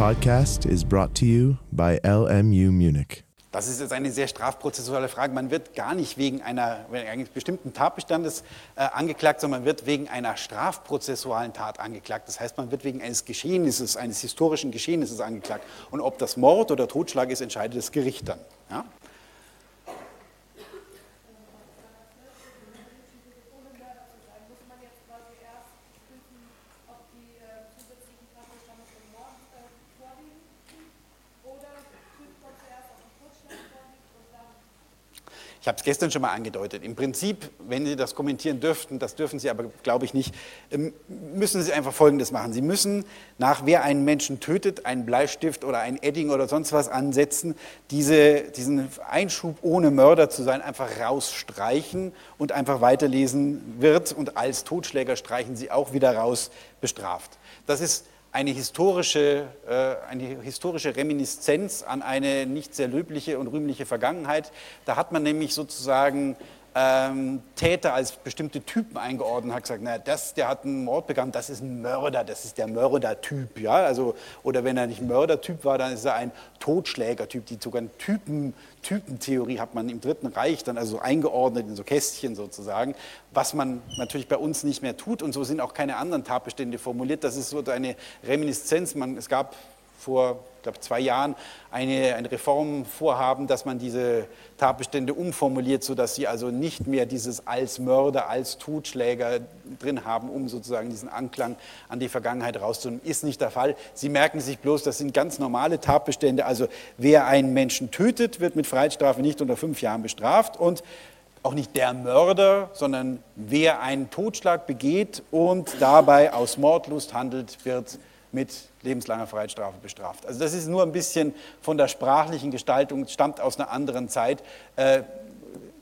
podcast is brought to you by LMU Munich. Das ist jetzt eine sehr strafprozessuale Frage. Man wird gar nicht wegen einer, eines bestimmten Tatbestandes äh, angeklagt, sondern man wird wegen einer strafprozessualen Tat angeklagt. Das heißt, man wird wegen eines Geschehnisses, eines historischen Geschehnisses angeklagt. Und ob das Mord oder Totschlag ist, entscheidet das Gericht dann. Ja? Ich habe es gestern schon mal angedeutet. Im Prinzip, wenn Sie das kommentieren dürften, das dürfen Sie aber, glaube ich, nicht, ähm, müssen Sie einfach Folgendes machen. Sie müssen nach, wer einen Menschen tötet, einen Bleistift oder ein Edding oder sonst was ansetzen, diese, diesen Einschub ohne Mörder zu sein, einfach rausstreichen und einfach weiterlesen wird und als Totschläger streichen Sie auch wieder raus bestraft. Das ist eine historische, äh, eine historische Reminiszenz an eine nicht sehr löbliche und rühmliche Vergangenheit. Da hat man nämlich sozusagen ähm, Täter als bestimmte Typen eingeordnet, hat gesagt, naja, das, der hat einen Mord begangen, das ist ein Mörder, das ist der Mördertyp, ja, also, oder wenn er nicht Mördertyp war, dann ist er ein Totschlägertyp, die sogar Typen, Typentheorie hat man im Dritten Reich dann also eingeordnet in so Kästchen sozusagen, was man natürlich bei uns nicht mehr tut. Und so sind auch keine anderen Tatbestände formuliert, das ist so eine Reminiszenz, man, es gab vor glaube, zwei Jahren eine, ein Reformvorhaben, dass man diese Tatbestände umformuliert, sodass sie also nicht mehr dieses als Mörder, als Totschläger drin haben, um sozusagen diesen Anklang an die Vergangenheit rauszunehmen. Ist nicht der Fall. Sie merken sich bloß, das sind ganz normale Tatbestände. Also wer einen Menschen tötet, wird mit Freiheitsstrafe nicht unter fünf Jahren bestraft und auch nicht der Mörder, sondern wer einen Totschlag begeht und dabei aus Mordlust handelt, wird mit lebenslanger Freiheitsstrafe bestraft. Also das ist nur ein bisschen von der sprachlichen Gestaltung, stammt aus einer anderen Zeit, äh,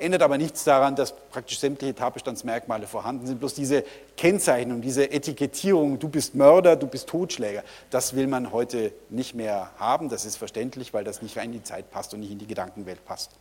ändert aber nichts daran, dass praktisch sämtliche Tatbestandsmerkmale vorhanden sind. Bloß diese Kennzeichnung, diese Etikettierung, du bist Mörder, du bist Totschläger, das will man heute nicht mehr haben. Das ist verständlich, weil das nicht rein in die Zeit passt und nicht in die Gedankenwelt passt.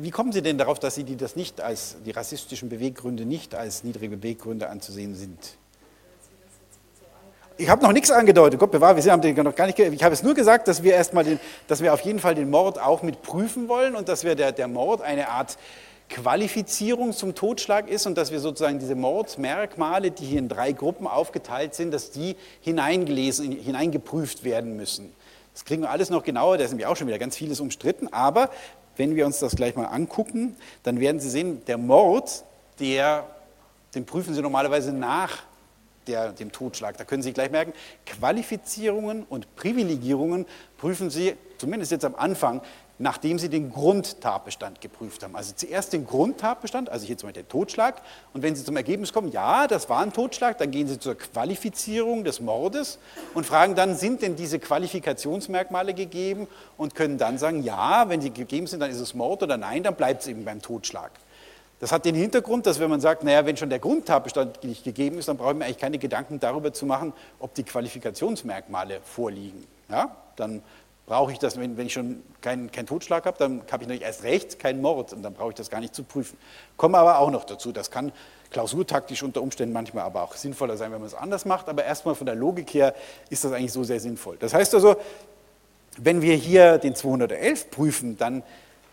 Wie kommen Sie denn darauf, dass Sie die, das nicht als, die rassistischen Beweggründe nicht als niedrige Beweggründe anzusehen sind? Ich habe noch nichts angedeutet, Gott bewahre, wir haben den noch gar nicht, ich habe es nur gesagt, dass wir erstmal den, dass wir auf jeden Fall den Mord auch mit prüfen wollen und dass wir der, der Mord eine Art Qualifizierung zum Totschlag ist und dass wir sozusagen diese Mordmerkmale, die hier in drei Gruppen aufgeteilt sind, dass die hineingelesen, hineingeprüft werden müssen. Das kriegen wir alles noch genauer, da ist nämlich auch schon wieder ganz vieles umstritten, aber wenn wir uns das gleich mal angucken, dann werden Sie sehen, der Mord, der, den prüfen Sie normalerweise nach der, dem Totschlag. Da können Sie gleich merken, Qualifizierungen und Privilegierungen prüfen Sie, zumindest jetzt am Anfang, nachdem Sie den Grundtatbestand geprüft haben. Also zuerst den Grundtatbestand, also hier zum Beispiel der Totschlag. Und wenn Sie zum Ergebnis kommen, ja, das war ein Totschlag, dann gehen Sie zur Qualifizierung des Mordes und fragen dann, sind denn diese Qualifikationsmerkmale gegeben? Und können dann sagen, ja, wenn sie gegeben sind, dann ist es Mord oder nein, dann bleibt es eben beim Totschlag. Das hat den Hintergrund, dass wenn man sagt, naja, wenn schon der Grundtatbestand nicht gegeben ist, dann brauchen wir eigentlich keine Gedanken darüber zu machen, ob die Qualifikationsmerkmale vorliegen. Ja? Dann brauche ich das, wenn, wenn ich schon keinen kein Totschlag habe, dann habe ich natürlich erst recht keinen Mord und dann brauche ich das gar nicht zu prüfen. Komme aber auch noch dazu, das kann klausurtaktisch unter Umständen manchmal aber auch sinnvoller sein, wenn man es anders macht, aber erstmal von der Logik her ist das eigentlich so sehr sinnvoll. Das heißt also, wenn wir hier den 211 prüfen, dann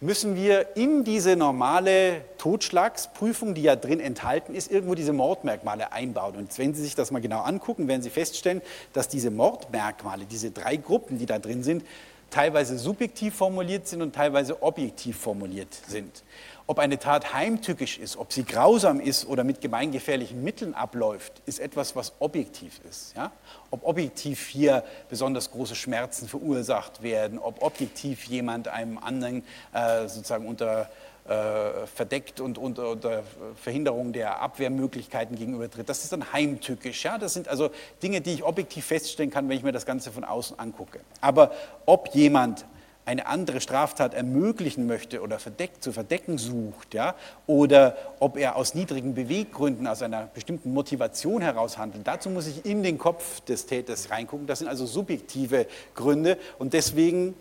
müssen wir in diese normale Totschlagsprüfung, die ja drin enthalten ist, irgendwo diese Mordmerkmale einbauen. Und wenn Sie sich das mal genau angucken, werden Sie feststellen, dass diese Mordmerkmale, diese drei Gruppen, die da drin sind, teilweise subjektiv formuliert sind und teilweise objektiv formuliert sind. Ob eine Tat heimtückisch ist, ob sie grausam ist oder mit gemeingefährlichen Mitteln abläuft, ist etwas, was objektiv ist. Ja? Ob objektiv hier besonders große Schmerzen verursacht werden, ob objektiv jemand einem anderen äh, sozusagen unter äh, verdeckt und unter, Verhinderung der Abwehrmöglichkeiten gegenübertritt. Das ist dann heimtückisch. Ja? Das sind also Dinge, die ich objektiv feststellen kann, wenn ich mir das Ganze von außen angucke. Aber ob jemand eine andere Straftat ermöglichen möchte oder verdeckt, zu verdecken sucht, ja, oder ob er aus niedrigen Beweggründen, aus einer bestimmten Motivation heraus handelt. Dazu muss ich in den Kopf des Täters reingucken. Das sind also subjektive Gründe und deswegen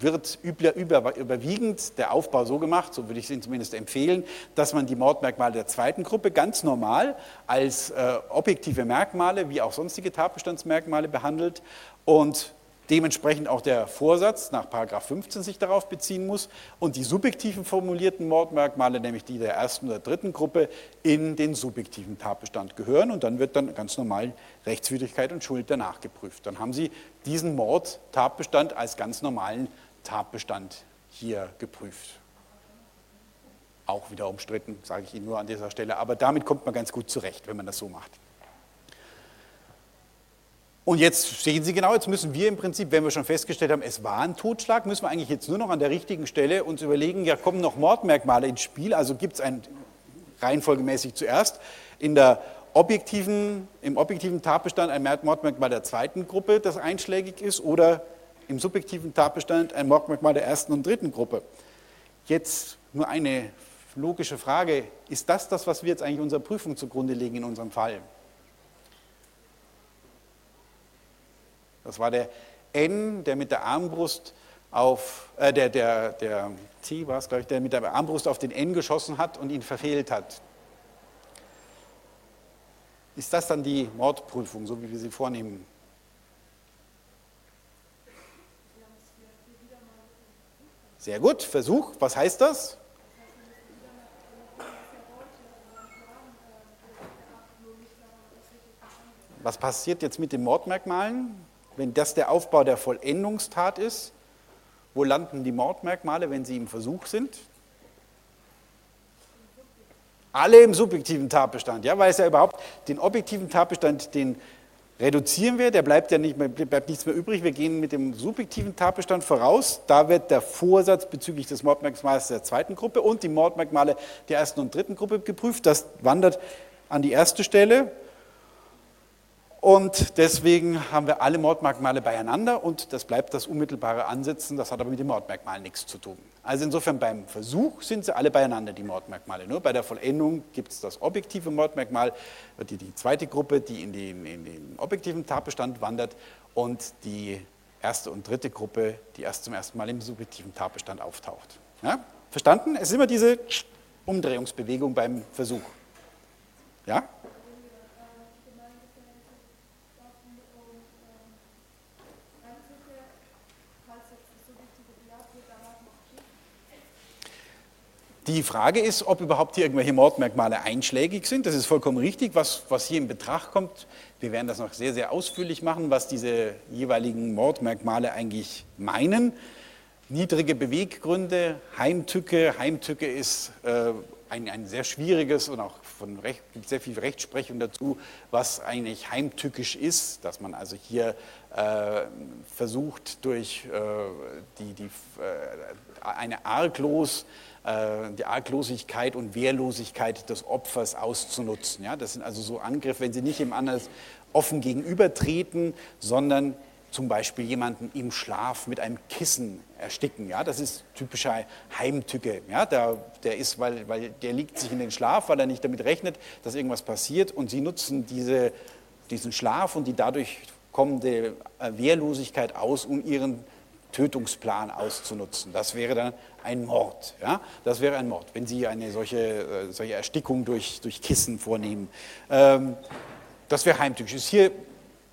wird über, über, überwiegend der Aufbau so gemacht, so würde ich es Ihnen zumindest empfehlen, dass man die Mordmerkmale der zweiten Gruppe ganz normal als äh, objektive Merkmale wie auch sonstige Tatbestandsmerkmale behandelt und dementsprechend auch der Vorsatz nach 15 sich darauf beziehen muss und die subjektiven formulierten Mordmerkmale, nämlich die der ersten oder dritten Gruppe, in den subjektiven Tatbestand gehören und dann wird dann ganz normal Rechtswidrigkeit und Schuld danach geprüft. Dann haben Sie diesen Mordtatbestand als ganz normalen Tatbestand hier geprüft. Auch wieder umstritten, sage ich Ihnen nur an dieser Stelle, aber damit kommt man ganz gut zurecht, wenn man das so macht. Und jetzt sehen Sie genau, jetzt müssen wir im Prinzip, wenn wir schon festgestellt haben, es war ein Totschlag, müssen wir eigentlich jetzt nur noch an der richtigen Stelle uns überlegen, ja, kommen noch Mordmerkmale ins Spiel, also gibt es ein reihenfolgemäßig zuerst in der objektiven, im objektiven Tatbestand ein Mordmerkmal der zweiten Gruppe, das einschlägig ist, oder im subjektiven Tatbestand ein Mordmerkmal der ersten und dritten Gruppe. Jetzt nur eine logische Frage, ist das das, was wir jetzt eigentlich unserer Prüfung zugrunde legen in unserem Fall? Das war der N, der mit der Armbrust auf, äh, der, der, der T war es, glaube ich, der mit der Armbrust auf den N geschossen hat und ihn verfehlt hat. Ist das dann die Mordprüfung, so wie wir sie vornehmen? Sehr gut, Versuch. Was heißt das? Was passiert jetzt mit den Mordmerkmalen? Wenn das der Aufbau der Vollendungstat ist, wo landen die Mordmerkmale, wenn sie im Versuch sind? Alle im subjektiven Tatbestand, ja, weil es ja überhaupt den objektiven Tatbestand, den reduzieren wir, der bleibt ja nicht mehr, bleibt nichts mehr übrig. Wir gehen mit dem subjektiven Tatbestand voraus. Da wird der Vorsatz bezüglich des Mordmerkmals der zweiten Gruppe und die Mordmerkmale der ersten und dritten Gruppe geprüft. Das wandert an die erste Stelle. Und deswegen haben wir alle Mordmerkmale beieinander und das bleibt das unmittelbare Ansetzen, das hat aber mit dem Mordmerkmal nichts zu tun. Also insofern beim Versuch sind sie alle beieinander, die Mordmerkmale. Nur bei der Vollendung gibt es das objektive Mordmerkmal, die, die zweite Gruppe, die in den, in den objektiven Tatbestand wandert und die erste und dritte Gruppe, die erst zum ersten Mal im subjektiven Tatbestand auftaucht. Ja? Verstanden? Es ist immer diese Umdrehungsbewegung beim Versuch. Ja? Die Frage ist, ob überhaupt hier irgendwelche Mordmerkmale einschlägig sind. Das ist vollkommen richtig, was, was hier in Betracht kommt. Wir werden das noch sehr, sehr ausführlich machen, was diese jeweiligen Mordmerkmale eigentlich meinen. Niedrige Beweggründe, Heimtücke. Heimtücke ist äh, ein, ein sehr schwieriges und auch von Recht, gibt sehr viel Rechtsprechung dazu, was eigentlich heimtückisch ist, dass man also hier äh, versucht, durch äh, die, die, äh, eine arglos äh, die Arglosigkeit und Wehrlosigkeit des Opfers auszunutzen. Ja, das sind also so Angriffe, wenn sie nicht im anderen offen gegenübertreten, sondern zum Beispiel jemanden im Schlaf mit einem Kissen ersticken. Ja, das ist typischer Heimtücke. Ja, der, der, ist, weil, weil der liegt sich in den Schlaf, weil er nicht damit rechnet, dass irgendwas passiert und sie nutzen diese, diesen Schlaf und die dadurch kommende äh, Wehrlosigkeit aus, um ihren Tötungsplan auszunutzen. Das wäre dann ein Mord. Ja? Das wäre ein Mord, wenn Sie eine solche, äh, solche Erstickung durch, durch Kissen vornehmen. Ähm, das wäre heimtückisch. Ist hier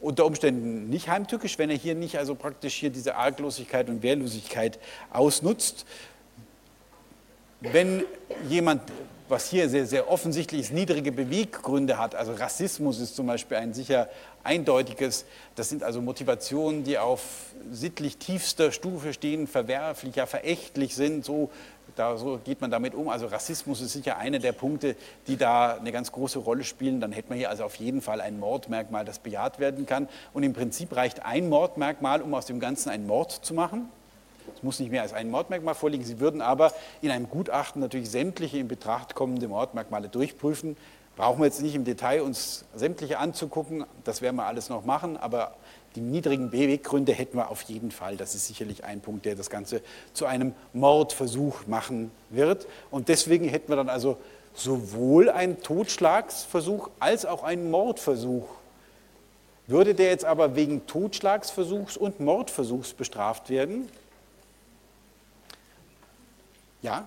unter Umständen nicht heimtückisch, wenn er hier nicht also praktisch hier diese Arglosigkeit und Wehrlosigkeit ausnutzt. Wenn jemand was hier sehr, sehr offensichtlich ist, niedrige Beweggründe hat. Also Rassismus ist zum Beispiel ein sicher eindeutiges. Das sind also Motivationen, die auf sittlich tiefster Stufe stehen, verwerflich, ja verächtlich sind. So, da, so geht man damit um. Also Rassismus ist sicher einer der Punkte, die da eine ganz große Rolle spielen. Dann hätten wir hier also auf jeden Fall ein Mordmerkmal, das bejaht werden kann. Und im Prinzip reicht ein Mordmerkmal, um aus dem Ganzen einen Mord zu machen. Es muss nicht mehr als ein Mordmerkmal vorliegen. Sie würden aber in einem Gutachten natürlich sämtliche in Betracht kommende Mordmerkmale durchprüfen. Brauchen wir jetzt nicht im Detail uns sämtliche anzugucken, das werden wir alles noch machen, aber die niedrigen Beweggründe hätten wir auf jeden Fall. Das ist sicherlich ein Punkt, der das Ganze zu einem Mordversuch machen wird. Und deswegen hätten wir dann also sowohl einen Totschlagsversuch als auch einen Mordversuch. Würde der jetzt aber wegen Totschlagsversuchs und Mordversuchs bestraft werden, Ja?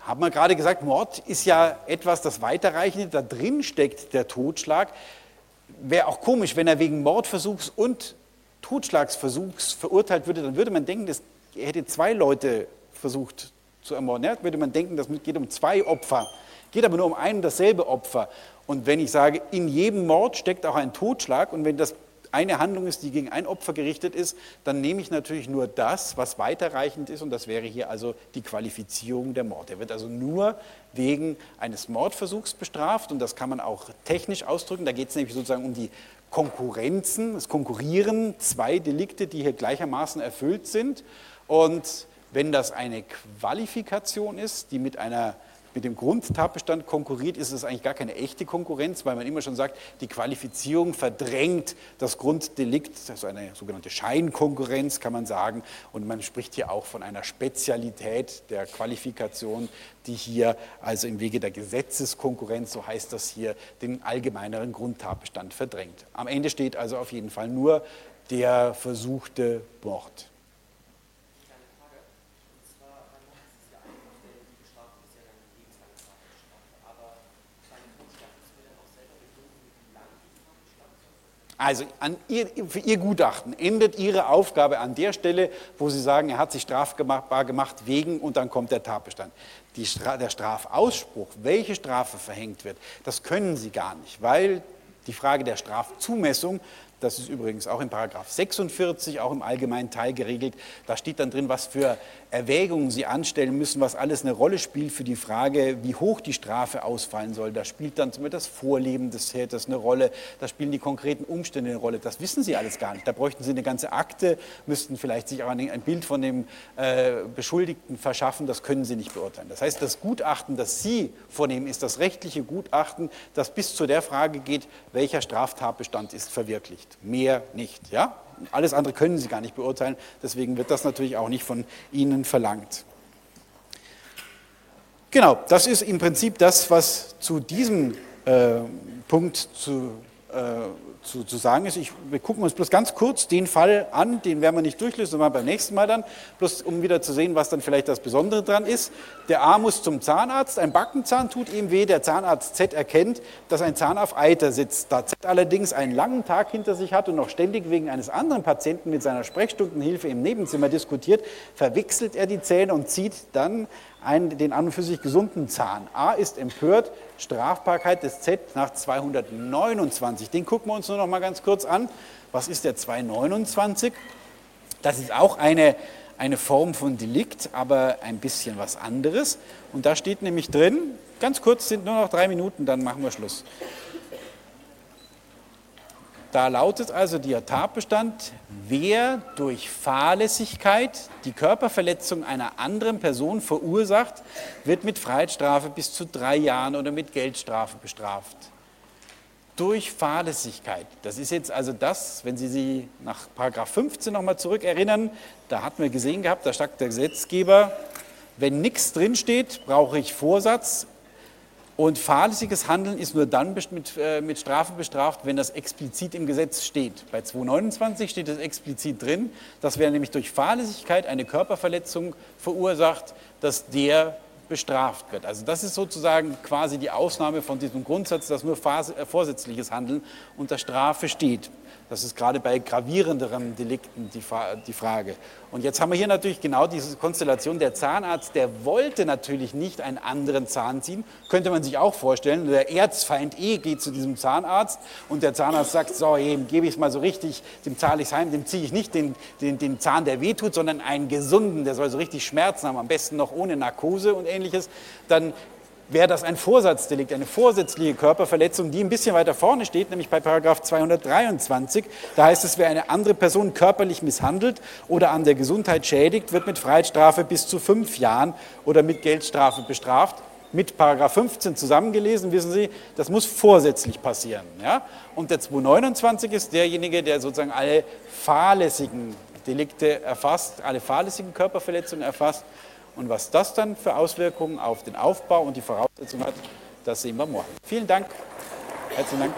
Haben wir gerade gesagt, Mord ist ja etwas, das weiterreichende, da drin steckt der Totschlag. Wäre auch komisch, wenn er wegen Mordversuchs und Totschlagsversuchs verurteilt würde, dann würde man denken, das hätte zwei Leute versucht zu ermorden. Ja? Würde man denken, das geht um zwei Opfer. Geht aber nur um ein und dasselbe Opfer. Und wenn ich sage, in jedem Mord steckt auch ein Totschlag und wenn das eine Handlung ist, die gegen ein Opfer gerichtet ist, dann nehme ich natürlich nur das, was weiterreichend ist und das wäre hier also die Qualifizierung der Mord. Er wird also nur wegen eines Mordversuchs bestraft und das kann man auch technisch ausdrücken. Da geht es nämlich sozusagen um die Konkurrenzen, das Konkurrieren, zwei Delikte, die hier gleichermaßen erfüllt sind und wenn das eine Qualifikation ist, die mit einer mit dem Grundtatbestand konkurriert, ist es eigentlich gar keine echte Konkurrenz, weil man immer schon sagt, die Qualifizierung verdrängt das Grunddelikt, also eine sogenannte Scheinkonkurrenz kann man sagen. Und man spricht hier auch von einer Spezialität der Qualifikation, die hier also im Wege der Gesetzeskonkurrenz, so heißt das hier, den allgemeineren Grundtatbestand verdrängt. Am Ende steht also auf jeden Fall nur der versuchte Mord. Also ihr, für Ihr Gutachten endet Ihre Aufgabe an der Stelle, wo Sie sagen, er hat sich strafbar gemacht wegen und dann kommt der Tatbestand. Stra der Strafausspruch, welche Strafe verhängt wird, das können Sie gar nicht, weil die Frage der Strafzumessung das ist übrigens auch in Paragraph 46, auch im allgemeinen Teil geregelt. Da steht dann drin, was für Erwägungen Sie anstellen müssen, was alles eine Rolle spielt für die Frage, wie hoch die Strafe ausfallen soll. Da spielt dann zum Beispiel das Vorleben des Täters eine Rolle, da spielen die konkreten Umstände eine Rolle. Das wissen Sie alles gar nicht. Da bräuchten Sie eine ganze Akte, müssten vielleicht sich auch ein Bild von dem äh, Beschuldigten verschaffen. Das können Sie nicht beurteilen. Das heißt, das Gutachten, das Sie vornehmen, ist das rechtliche Gutachten, das bis zu der Frage geht, welcher Straftatbestand ist verwirklicht mehr nicht. Ja? Alles andere können Sie gar nicht beurteilen, deswegen wird das natürlich auch nicht von Ihnen verlangt. Genau, das ist im Prinzip das, was zu diesem äh, Punkt zu äh, zu, zu sagen ist. Ich, wir gucken uns bloß ganz kurz den Fall an, den werden wir nicht durchlösen, sondern beim nächsten Mal dann, bloß um wieder zu sehen, was dann vielleicht das Besondere dran ist. Der A muss zum Zahnarzt, ein Backenzahn tut ihm weh, der Zahnarzt Z erkennt, dass ein Zahn auf Eiter sitzt. Da Z allerdings einen langen Tag hinter sich hat und noch ständig wegen eines anderen Patienten mit seiner Sprechstundenhilfe im Nebenzimmer diskutiert, verwechselt er die Zähne und zieht dann einen, den an und für sich gesunden Zahn. A ist empört, Strafbarkeit des Z nach 229. Den gucken wir uns nur noch mal ganz kurz an. Was ist der 229? Das ist auch eine, eine Form von Delikt, aber ein bisschen was anderes. Und da steht nämlich drin, ganz kurz, sind nur noch drei Minuten, dann machen wir Schluss. Da lautet also der Tatbestand, wer durch Fahrlässigkeit die Körperverletzung einer anderen Person verursacht, wird mit Freiheitsstrafe bis zu drei Jahren oder mit Geldstrafe bestraft. Durch Fahrlässigkeit. Das ist jetzt also das, wenn Sie sich nach Paragraph 15 nochmal zurückerinnern, da hatten wir gesehen gehabt, da sagt der Gesetzgeber, wenn nichts drinsteht, brauche ich Vorsatz und fahrlässiges Handeln ist nur dann mit, äh, mit, Strafe bestraft, wenn das explizit im Gesetz steht. Bei 229 steht es explizit drin, dass wer nämlich durch Fahrlässigkeit eine Körperverletzung verursacht, dass der bestraft wird. Also das ist sozusagen quasi die Ausnahme von diesem Grundsatz, dass nur äh, vorsätzliches Handeln unter Strafe steht. Das ist gerade bei gravierenderen Delikten die, die, Frage. Und jetzt haben wir hier natürlich genau diese Konstellation. Der Zahnarzt, der wollte natürlich nicht einen anderen Zahn ziehen. Könnte man sich auch vorstellen. Der Erzfeind E geht zu diesem Zahnarzt und der Zahnarzt sagt, so, eben gebe ich es mal so richtig, dem zahle ich es heim, dem ziehe ich nicht den, den, den Zahn, der wehtut, sondern einen gesunden, der soll so richtig Schmerzen haben, am besten noch ohne Narkose und ähnliches. Dann wäre das ein Vorsatzdelikt, eine vorsätzliche Körperverletzung, die ein bisschen weiter vorne steht, nämlich bei Paragraph 223. Da heißt es, wer eine andere Person körperlich misshandelt oder an der Gesundheit schädigt, wird mit Freiheitsstrafe bis zu fünf Jahren oder mit Geldstrafe bestraft. Mit Paragraph 15 zusammengelesen, wissen Sie, das muss vorsätzlich passieren. Ja? Und der 229 ist derjenige, der sozusagen alle fahrlässigen Delikte erfasst, alle fahrlässigen Körperverletzungen erfasst und was das dann für Auswirkungen auf den Aufbau und die Voraussetzungen hat, das sehen wir morgen. Vielen Dank. Herzlichen Dank.